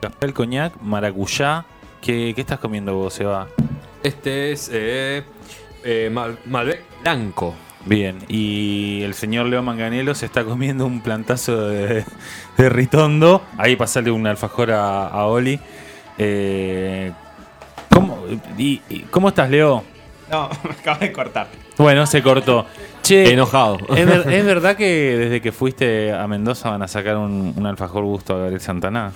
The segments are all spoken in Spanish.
café al coñac, maracuyá. ¿Qué, qué estás comiendo vos, Seba? Este es eh, eh, Mal- Malbec blanco. Bien, y el señor Leo Manganelo se está comiendo un plantazo de, de ritondo. Ahí pasale un alfajor a, a Oli. Eh, ¿cómo, y- y- ¿Cómo estás, Leo? No, me acabo de cortar. Bueno, se cortó. Che, Enojado. ¿es, ver- es verdad que desde que fuiste a Mendoza van a sacar un, un alfajor gusto a Gabriel Santana?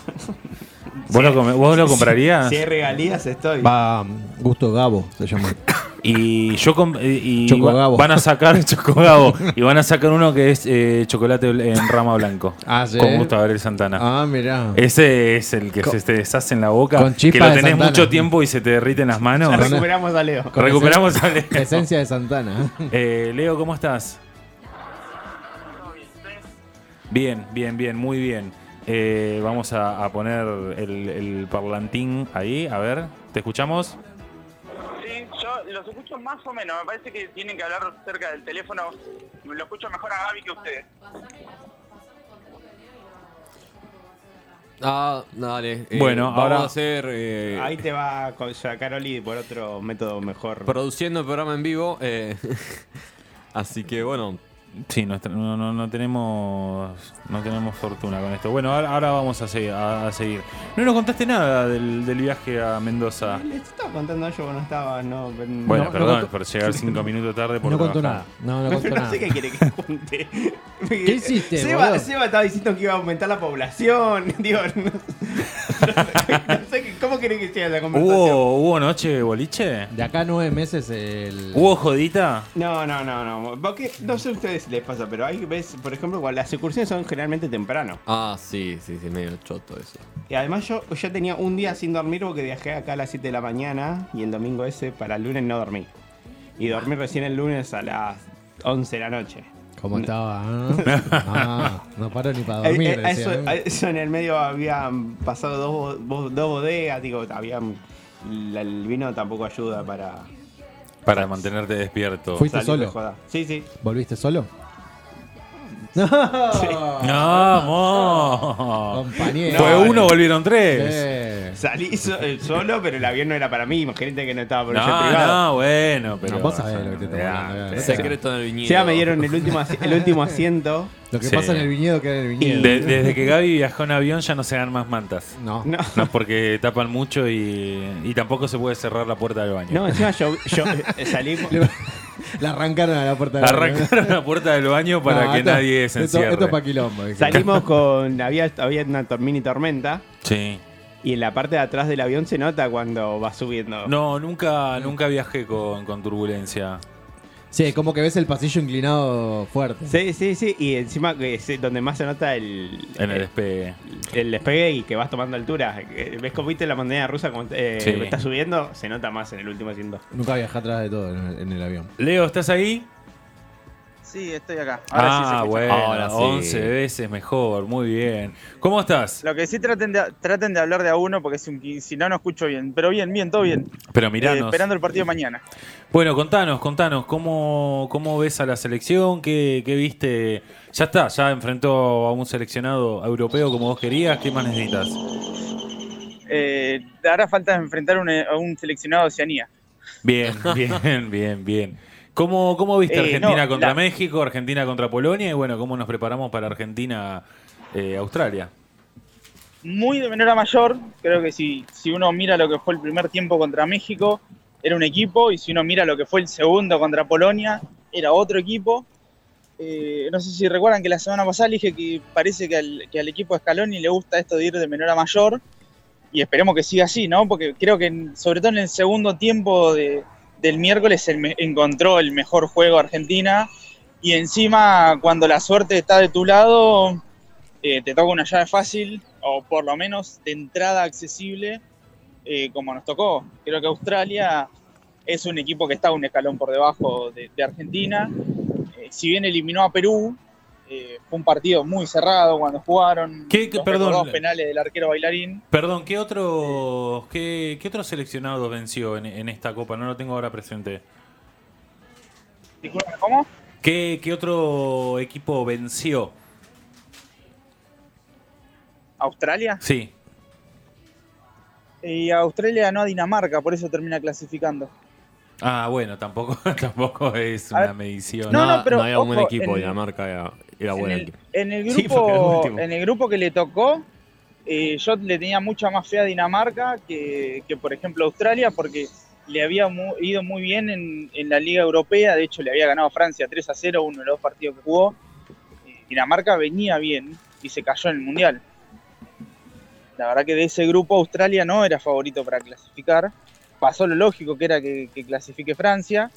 ¿Vos, lo, come- vos lo comprarías? Si hay regalías, estoy. Va Gusto Gabo, se llama. Y yo com- y Chocogabo. van a sacar Chocogabo y van a sacar uno que es eh, chocolate en rama blanco. Ah, ¿sí? Con gusto a Gabriel Santana. Ah, mirá. Ese es el que Con- se te deshace en la boca, con que lo tenés mucho tiempo y se te derrite en las manos. Ya recuperamos a Leo. Con Recuperamos a Leo. Esencia de Santana. Eh, Leo, ¿cómo estás? Bien, bien, bien, muy bien. Eh, vamos a, a poner el, el parlantín ahí, a ver, ¿te escuchamos? Los escucho más o menos. Me parece que tienen que hablar cerca del teléfono. Lo escucho mejor a Gaby que a ustedes. Ah, dale. eh, Bueno, vamos ahora- a hacer. eh, Ahí te va a sacar Oli por otro método mejor. produciendo el programa en vivo. eh, así que bueno. Sí, no, no, no tenemos no tenemos fortuna con esto. Bueno, ahora, ahora vamos a seguir, a, a seguir. No nos contaste nada del, del viaje a Mendoza. Les estaba contando yo cuando estaba, no. Bueno, no perdón por llegar cinco minutos tarde por No contó nada. No, no contó no nada. sé qué quiere que cuente. ¿Qué hiciste, Seba? Seba estaba diciendo que iba a aumentar la población. Digo, no, no sé qué- quiere que sea la conversación. ¿Hubo, ¿Hubo noche de boliche? De acá a nueve meses el. ¿Hubo jodita? No, no, no, no. Porque, no sé a ustedes si les pasa, pero hay veces, por ejemplo, cuando las excursiones son generalmente temprano. Ah, sí, sí, sí, medio choto eso. Y además yo, yo tenía un día sin dormir porque viajé acá a las 7 de la mañana y el domingo ese para el lunes no dormí. Y dormí recién el lunes a las 11 de la noche. ¿Cómo estaba? ah? No paro ni para Eh, dormir. eh, eso, ¿no? en el medio habían pasado dos, dos bodegas, digo, habían, el vino tampoco ayuda para Para mantenerte despierto. Fuiste salir solo. Sí, sí. ¿Volviste solo? ¡Vamos! Compañero. Fue No, uno, no. volvieron tres. Eh. Salí so- eh, solo, pero el avión no era para mí. Imagínate que no estaba por el jet No, privado. no, bueno, pero. No, vos sabés lo que te hablando, Secreto en el viñedo. Ya me dieron el último, asi- el último asiento. Lo que Sí. pasa en el viñedo queda en el viñedo. De- desde que Gaby viajó en avión ya no se dan más mantas. No. No. No, porque tapan mucho y, y tampoco se puede cerrar la puerta del baño. No, encima yo, yo eh, salí. La arrancaron a la puerta del baño. Arrancaron la puerta del baño para No, que esto- nadie se esto, encierre. esto es pa' quilombo. dije. Salimos con. Había, había una tor- mini tormenta. Sí. Y en la parte de atrás del avión se nota cuando va subiendo. No, nunca, nunca viajé con, con turbulencia. Sí, como que ves el pasillo inclinado fuerte. Sí, sí, sí. Y encima que es donde más se nota el. En el el, despegue. el despegue y que vas tomando altura. Eh, ¿Ves cómo viste la montaña rusa como eh, Sí. está subiendo? Se nota más en el último asiento. Nunca viajé atrás de todo en el, en el avión. Leo, ¿estás ahí? Sí, estoy acá. Ahora sí se ah, escucha. bueno, Ahora sí. 11 veces mejor, muy bien. ¿Cómo estás? Lo que sí traten de, traten de hablar de a uno porque si, si no, no escucho bien. Pero bien, bien, todo bien. Pero Eh, miranos. esperando el partido de mañana. Bueno, contanos, contanos, ¿cómo, cómo ves a la selección? ¿Qué, qué viste? Ya está, ya enfrentó a un seleccionado europeo como vos querías. ¿Qué más necesitas? Eh, hará falta enfrentar un- a un seleccionado de Oceanía. Bien, bien, bien, bien. ¿Cómo, cómo viste Eh, Argentina no, contra la- México, Argentina contra Polonia? Y bueno, ¿cómo nos preparamos para Argentina-Australia? Muy de menor a mayor. Creo que si, si uno mira lo que fue el primer tiempo contra México, era un equipo. Y si uno mira lo que fue el segundo contra Polonia, era otro equipo. Eh, no sé si recuerdan que la semana pasada dije que parece que al, que al equipo de Scaloni le gusta esto de ir de menor a mayor. Y esperemos que siga así, ¿no? Porque creo que sobre todo en el segundo tiempo de- del miércoles encontró el mejor juego Argentina. Y encima, cuando la suerte está de tu lado, eh, te toca una llave fácil, o por lo menos de entrada accesible, eh, como nos tocó. Creo que Australia es un equipo que está un escalón por debajo de, de Argentina. Eh, si bien eliminó a Perú, eh, fue un partido muy cerrado cuando jugaron. ¿Qué- qué- los perdón? penales del arquero bailarín. Perdón, ¿qué otro, qué, qué otro seleccionado venció en, en esta copa? No lo tengo ahora presente. ¿cómo? ¿Qué, qué otro equipo venció? ¿Australia? Sí. Y Australia ganó a Dinamarca, por eso termina clasificando. Ah, bueno, tampoco, tampoco es A una ver, medición. No, no, pero, había un buen ojo, equipo. en- Dinamarca era, en, el, equipo. en el Sí, porque era el grupo, en el grupo que le tocó, eh, yo le tenía mucha más fe a Dinamarca que, que, por ejemplo, Australia, porque le había mu- ido muy bien en, en la Liga Europea. De hecho, le había ganado a Francia 3 a 0, uno de los dos partidos que jugó. Eh, Dinamarca venía bien y se cayó en el Mundial. La verdad que de ese grupo Australia no era favorito para clasificar. Pasó lo lógico que era que, que clasifique Francia.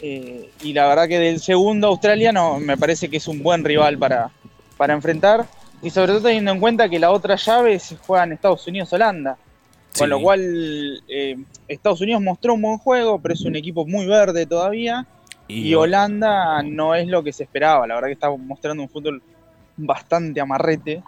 Eh, y la verdad que del segundo Australia no, me parece que es un buen rival para, para enfrentar. Y sobre todo teniendo en cuenta que la otra llave se juega en Estados Unidos-Holanda. Con lo cual eh, Estados Unidos mostró un buen juego, pero es un equipo muy verde todavía. Y, Holanda no es lo que se esperaba. La verdad que está mostrando un fútbol bastante amarrete.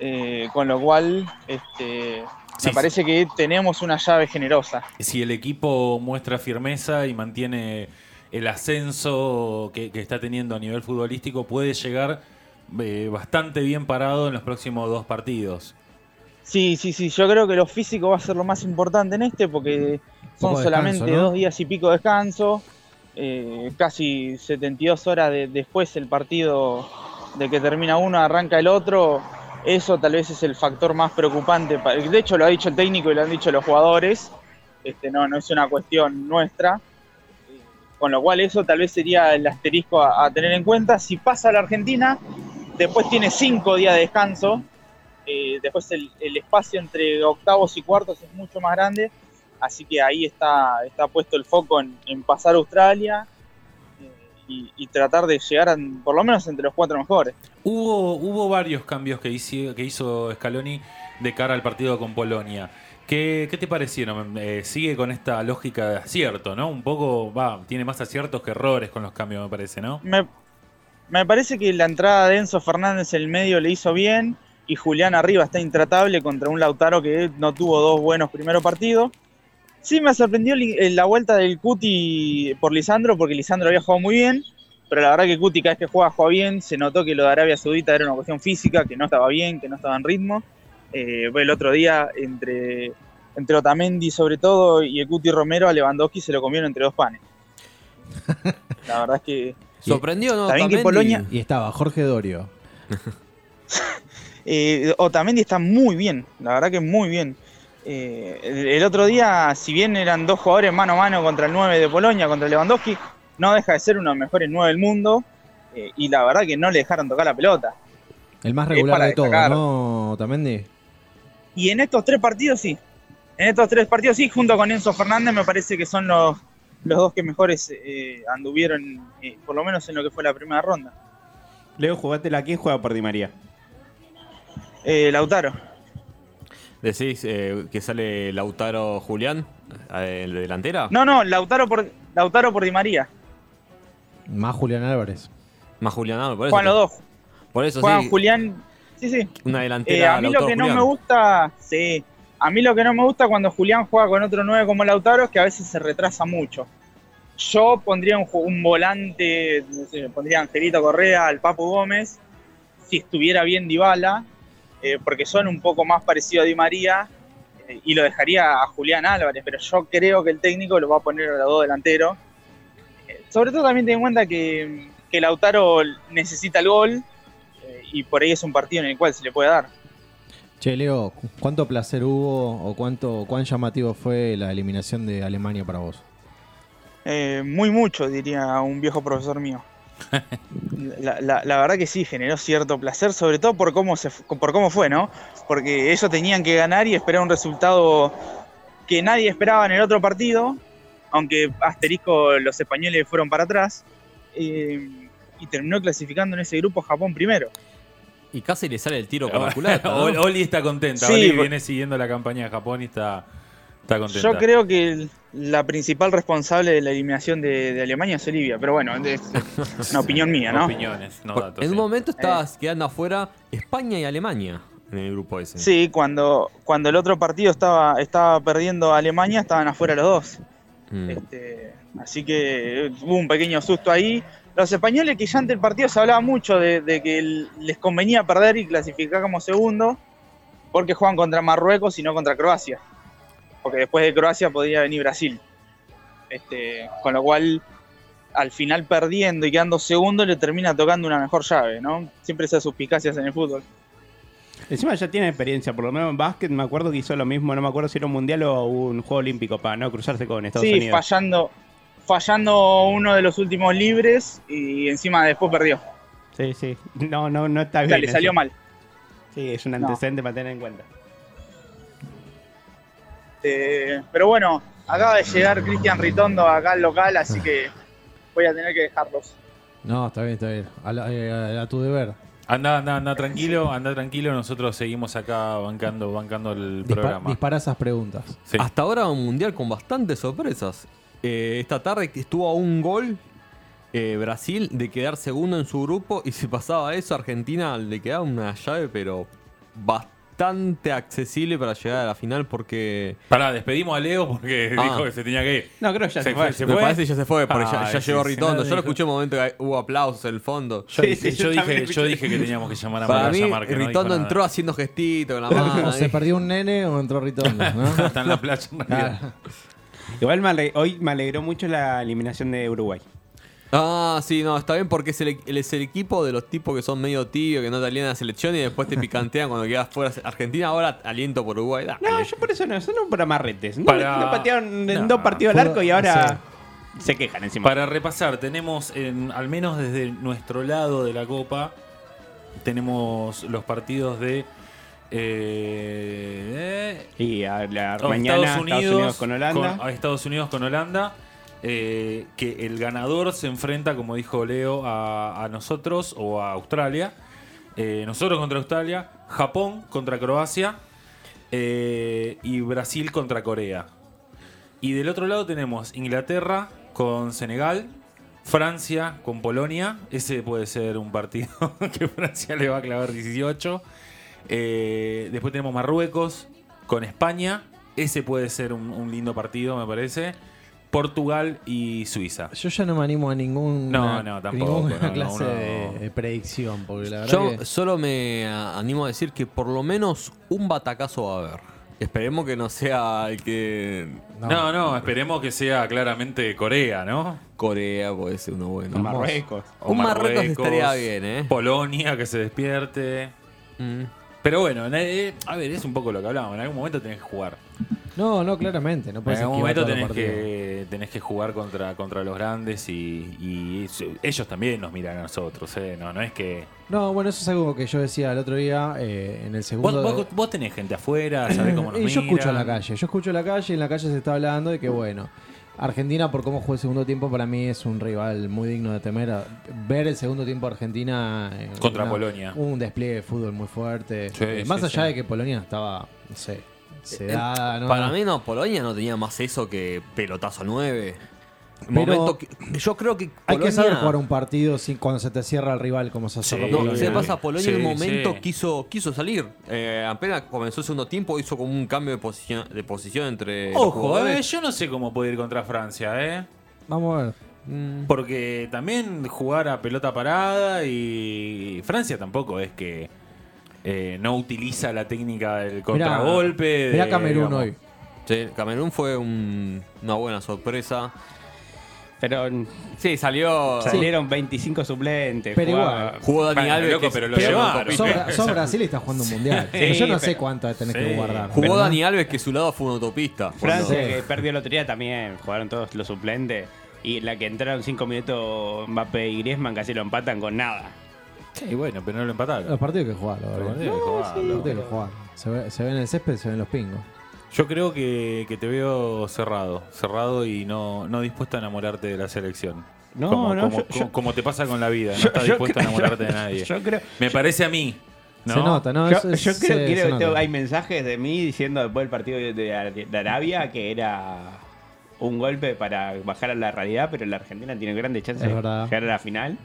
eh, con lo cual este, Sí, me parece que tenemos una llave generosa. si el equipo muestra firmeza y mantiene el ascenso que, que está teniendo a nivel futbolístico, puede llegar eh, bastante bien parado en los próximos dos partidos. Sí, sí, sí, yo creo que lo físico va a ser lo más importante en este porque son descanso, solamente ¿no? dos días y pico de descanso, eh, casi 72 horas de- después el partido de que termina uno arranca el otro, eso tal vez es el factor más preocupante, pa- de hecho lo ha dicho el técnico y lo han dicho los jugadores, este, no, no es una cuestión nuestra, con lo cual eso tal vez sería el asterisco a, tener en cuenta, si pasa la Argentina, después tiene cinco días de descanso, eh, después el, espacio entre octavos y cuartos es mucho más grande, así que ahí está, está puesto el foco en, pasar a Australia eh, y, tratar de llegar por lo menos entre los cuatro mejores. Hubo, hubo varios cambios que hizo, que hizo Scaloni de cara al partido con Polonia. ¿Qué, qué te parecieron? Eh, sigue con esta lógica de acierto, ¿no? Un poco, va, tiene más aciertos que errores con los cambios, me parece, ¿no? Me, me parece que la entrada de Enzo Fernández en el medio le hizo bien y Julián arriba está intratable contra un Lautaro que no tuvo dos buenos primeros partidos. Sí me sorprendió eh, la vuelta del Cuti por Lisandro porque Lisandro había jugado muy bien, pero la verdad que Cuti cada vez que juega juega bien, se notó que lo de Arabia Saudita era una cuestión física, que no estaba bien, que no estaba en ritmo. Eh, el otro día entre, entre Otamendi sobre todo y el Cuti Romero a Lewandowski se lo comieron entre dos panes. La verdad es que ¿Sorprendió no? Bien que Otamendi? Polonia- Y estaba Jorge Dorio. Eh, Otamendi está muy bien, la verdad que muy bien. Eh, el, el otro día, si bien eran dos jugadores mano a mano contra el 9 de Polonia, contra Lewandowski, no deja de ser uno de los mejores 9 del mundo. eh, y la verdad que no le dejaron tocar la pelota. El más regular de todos. ¿no, Tamendi? Y en estos tres partidos sí. En estos tres partidos sí, junto con Enzo Fernández, me parece que son los, los dos que mejores eh, anduvieron, eh, por lo menos en lo que fue la primera ronda. Leo, jugátela. ¿Quién juega por Di María? Eh, Lautaro. ¿Decís eh, que sale Lautaro Julián, eh, el delantera? No, no, Lautaro por, Lautaro por Di María. Más Julián Álvarez. Más Julián, eso. Juegan los dos. Por eso Juegan sí, Julián. Sí, sí. una Eh, delantera a mí lo que no me gusta, sí, a mí lo que no me gusta cuando Julián juega con otro 9 como Lautaro es que a veces se retrasa mucho. Yo pondría un, volante, no sé, pondría a Angelito Correa, al Papu Gómez, si estuviera bien Dybala, eh, porque son un poco más parecidos a Di María, eh, y lo dejaría a Julián Álvarez, pero yo creo que el técnico lo va a poner a los dos delanteros. Eh, sobre todo también ten en cuenta que, que Lautaro necesita el gol, eh, y por ahí es un partido en el cual se le puede dar. Che, Leo, ¿cu- ¿cuánto placer hubo o cuánto cuán llamativo fue la eliminación de Alemania para vos? Eh, muy mucho, diría un viejo profesor mío. La, la- la verdad que sí, generó cierto placer, sobre todo por cómo, se, por cómo fue, ¿no? Porque ellos tenían que ganar y esperar un resultado que nadie esperaba en el otro partido, aunque asterisco los españoles fueron para atrás, eh, y terminó clasificando en ese grupo Japón primero. Y casi le sale el tiro por la culata. Oli está contenta. Sí, Oli viene siguiendo la campaña de Japón y está, está contenta. Yo creo que la principal responsable de la eliminación de, de Alemania es Olivia, pero bueno, es una opinión mía, ¿no? Opiniones, no datos. en sí. un momento estabas quedando afuera España y Alemania en el grupo ese. Sí, cuando, cuando el otro partido estaba, estaba perdiendo a Alemania, estaban afuera los dos. Mm. Este, así que eh, hubo un pequeño susto ahí. Los españoles que ya ante el partido se hablaba mucho de, de que les convenía perder y clasificar como segundo, porque juegan contra Marruecos y no contra Croacia. porque después de Croacia podría venir Brasil. Este, con lo cual, al final perdiendo y quedando segundo, le termina tocando una mejor llave, ¿no? Siempre esas suspicacias en el fútbol. Encima ya tiene experiencia, por lo menos en básquet me acuerdo que hizo lo mismo, no me acuerdo si era un mundial o un juego olímpico para no cruzarse con Estados sí, Unidos. fallando, fallando uno de los últimos libres y encima después perdió. Sí, sí. No, no, no está O bien. sea, le eso. salió mal. Sí, es un No. antecedente para tener en cuenta. Eh, pero bueno, acaba de llegar Cristian Ritondo acá al local, así que voy a tener que dejarlos. No, está bien, está bien. A, la- eh, a tu deber. Anda, anda, anda tranquilo, anda tranquilo. Nosotros seguimos acá bancando, bancando el Dispa- programa. dispara esas preguntas. Sí. Hasta ahora un mundial con bastantes sorpresas. Eh, esta tarde que estuvo a un gol eh, Brasil de quedar segundo en su grupo y si pasaba eso Argentina le quedaba una llave pero bastante accesible para llegar a la final porque Pará, despedimos a Leo porque Ah. dijo que se tenía que ir. No, creo que ya se, Se fue. fue, se me fue. parece que ya se fue porque ya, Ay, ya sí, llegó Ritondo. Yo lo escuché un momento que hubo aplausos en el fondo. Yo, Sí, dije, sí, yo yo dije, también yo dije que teníamos que llamar a Para mí que no Ritondo nada. entró haciendo gestitos con la mano. Se perdió un nene o entró Ritondo, ¿no? Está en la playa en realidad. Igual me ale- hoy me alegró mucho la eliminación de Uruguay. Ah, sí, no, está bien porque es el, él es el equipo de los tipos que son medio tibios, que no te alientan a la selección y después te picantean cuando quedas fuera. Argentina ahora aliento por Uruguay. dale. No, yo por eso no, son por amarretes. No, Para- no patearon en No, dos partidos al arco y ahora se quejan encima. Para repasar, tenemos, en, al menos desde nuestro lado de la Copa, tenemos los partidos de... eh, Y a la mañana Estados Unidos, con Holanda. con- a Estados Unidos con Holanda. eh, que el ganador se enfrenta, como dijo Leo, a, a nosotros o a Australia. Eh, nosotros contra Australia, Japón contra Croacia y Brasil contra Corea. Y del otro lado tenemos Inglaterra con Senegal, Francia con Polonia. Ese puede ser un partido que Francia le va a clavar 18. Eh, después tenemos Marruecos con España. Ese puede ser un, un lindo partido, me parece. Portugal y Suiza. Yo ya no me animo a ningún No, no, tampoco, ninguna no, clase no, de, predicción, porque la verdad Yo que solo me animo a decir que por lo menos un batacazo va a haber. Esperemos que no sea el que. No, no, esperemos que sea claramente Corea, ¿no? Corea puede ser uno bueno. Marruecos. O Un Marruecos estaría bien, ¿eh? Polonia que se despierte. Mm. Pero bueno, eh, a ver, es un poco lo que hablábamos. En algún momento tenés que jugar. No, no, claramente, no En algún momento tenés que, tenés que jugar contra, contra los grandes y, ellos también nos miran a nosotros. ¿eh? No, no es que. No, bueno, eso es algo que yo decía el otro día eh, en el segundo. vos- vos tenés gente afuera, sabés cómo nos y yo escucho en la miran. calle, yo escucho en la calle y en la calle se está hablando de que bueno, Argentina por cómo jugó el segundo tiempo para mí es un rival muy digno de temer. Ver el segundo tiempo de Argentina eh, Contra Polonia. Un despliegue de fútbol muy fuerte. Sí, Eh, sí, más allá sí. de que Polonia estaba, no sé, sedada, ¿no? Para mí, no, Polonia no tenía más eso que pelotazo 9. Pero- Momento que- yo creo que Hay que saber jugar un partido sin, cuando se te cierra el rival como se Sí. cerró No, se pasa Polonia en Sí, un momento sí. quiso quiso salir. Eh, apenas comenzó el segundo tiempo, hizo como un cambio de posición, de posición entre los Ojo, jugadores. eh, yo no sé cómo puede ir contra Francia, ¿eh? Vamos a ver. Mm, Porque también jugar a pelota parada y Francia tampoco es que eh, no utiliza la técnica del contragolpe. de, Mirá Camerún digamos, hoy. sí, Camerún fue un- una buena sorpresa. Pero Sí, salió. salieron 25 suplentes. Pero jugaba- igual. Jugó Dani Alves. loco, que- pero lo llevaron. Sos, Brasil y estás jugando un mundial. Sí, Pero yo no sé cuánto tenés Sí. que guardar. Jugó Pero Dani Alves que su lado fue una autopista. Francia, Sí. que perdió el otro día también, jugaron todos los suplentes. Y la que entraron 5 minutos Mbappé y Griezmann casi lo empatan con nada. Sí, bueno, pero no lo empataron. Los partidos hay que jugar, la Los verdad. partidos hay que jugarlo. Los partidos hay que jugar. Se ve, se ve en el césped, se ven los pingos. Yo creo que, que te veo cerrado, cerrado y no, no dispuesto a enamorarte de la selección. No, como, no, como, yo- como- yo- como te pasa con la vida, no estás yo dispuesto a enamorarte de nadie. Yo creo, Me parece a mí. ¿no? Se nota, ¿no? yo, es- creo se- que se nota. hay mensajes de mí diciendo después del partido de, de- de Arabia que era un golpe para bajar a la realidad, pero la Argentina tiene grandes chances Es de llegar a la final.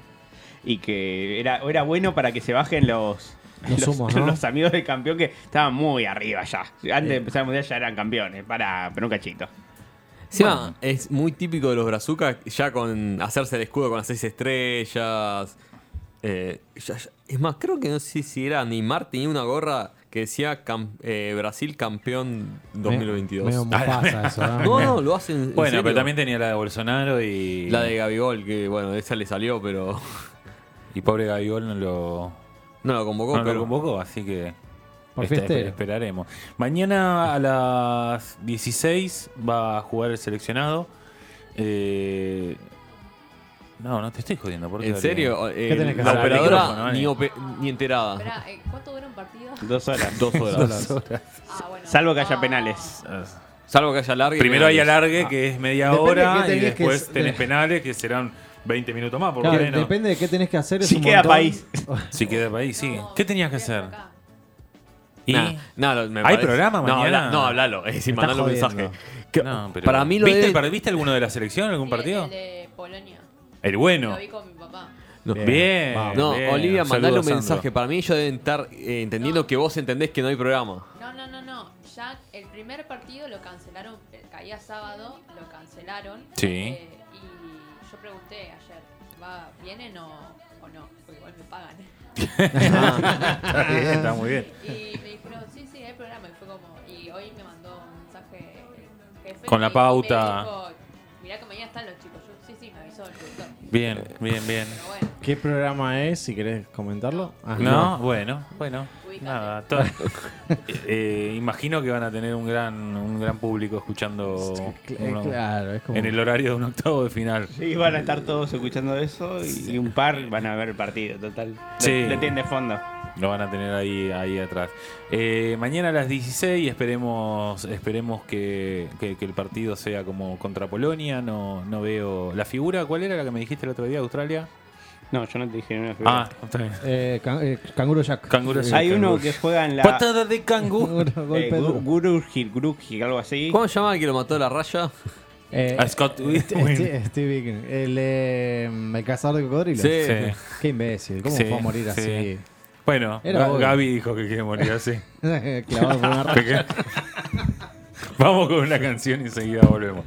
Y que era, era bueno para que se bajen los, Los humos, ¿no? los amigos del campeón que estaban muy arriba ya. Antes de empezar el mundial ya eran campeones, para, pero un cachito. Encima, es muy típico de los brazucas ya con hacerse el escudo con las seis estrellas. Eh, ya- ya- es más, creo que no sé si era Neymar tenía una gorra que decía cam- eh, Brasil campeón 2022. Medio Mufasa eso, ¿no? no, no, lo hacen. en Bueno, serio. pero también tenía la de Bolsonaro y. La de Gabigol, que bueno, esa le salió, pero Y pobre Gabigol no lo, no lo convocó. no lo pero convocó, así que. Por este, fiestero. esperaremos. Mañana a las 16 va a jugar el seleccionado. Eh, no, no te estoy jodiendo. ¿por qué ¿En serio? Eh, ¿Qué tenés que la hacer? operadora ¿vale? ni, ope- ni enterada. Espera, eh, ¿cuánto dura un partido? Dos horas. Dos horas. Ah, bueno. Salvo que haya Ah, penales. Salvo que haya largue. Primero hay penales. alargue, que es media Depende hora, qué y tenés que después tenés de- penales, que serán 20 minutos más, por lo Claro, menos. depende de qué tenés que hacer. Es Si un queda montón. país. Si queda país, sí. no, ¿Qué tenías que hacer? ¿Y? Nah, nah, lo- me ¿Hay parece- programa no, mañana? habla- no, hablalo. Es decir, mandale un jodiendo. mensaje. Que- No, pero- Para mí lo ¿Viste, de- el par- ¿Viste alguno de la selección, algún Sí, partido? El de Polonia. El bueno. Lo vi con mi papá. No. Bien. No, bien. Olivia, Saludos, mandale un Sandro. mensaje. Para mí ellos deben estar eh, entendiendo No. que vos entendés que no hay programa. No, no, no, no. Ya el primer partido lo cancelaron, eh, caía sábado, lo cancelaron. Sí. eh, pregunté ayer, ¿va, ¿vienen o, o no? Porque igual me pagan. Está bien, está muy bien. Y me dijeron, sí, sí, hay programa. Y fue como, y hoy me mandó un mensaje jefe Con la y pauta. Me dijo, mirá que mañana están los chicos. Yo, sí, sí, me avisó el productor. Bien, bien, bien. Pero bueno, ¿Qué programa es? Si querés comentarlo. Ah, No, bueno, bueno. Nada, to- eh, imagino que van a tener un gran, un gran público escuchando Cl- uno- Claro, es como. en el horario de un octavo de final. Sí, van a estar todos escuchando eso y, y un par van a ver el partido, total. Sí. Le, de fondo. Lo van a tener ahí, ahí atrás. Eh, mañana a las 16 esperemos, esperemos que, que- que el partido sea como contra Polonia. No, no veo. ¿La figura cuál era la que me dijiste el otro día, Australia? No, yo no te dije una figura. Ah, está bien. Eh, can- eh, Canguro Jack. Canguro Jack. Hay uno que juega en la. Patada de canguro. Eh. Gu- Gururgil, Gururgil, algo así. ¿Cómo se llama el que lo mató de la raya? Eh, A Scott Steve, Whitwin. Steve- Steve Vicken. El, eh, el cazador de cocodrilos. Sí. Sí. Qué imbécil. ¿Cómo Sí, fue a morir sí. así? Bueno, Era Ga- obvio. Gaby dijo que quiere morir así. Clavado por una raya. Vamos con una canción y enseguida volvemos.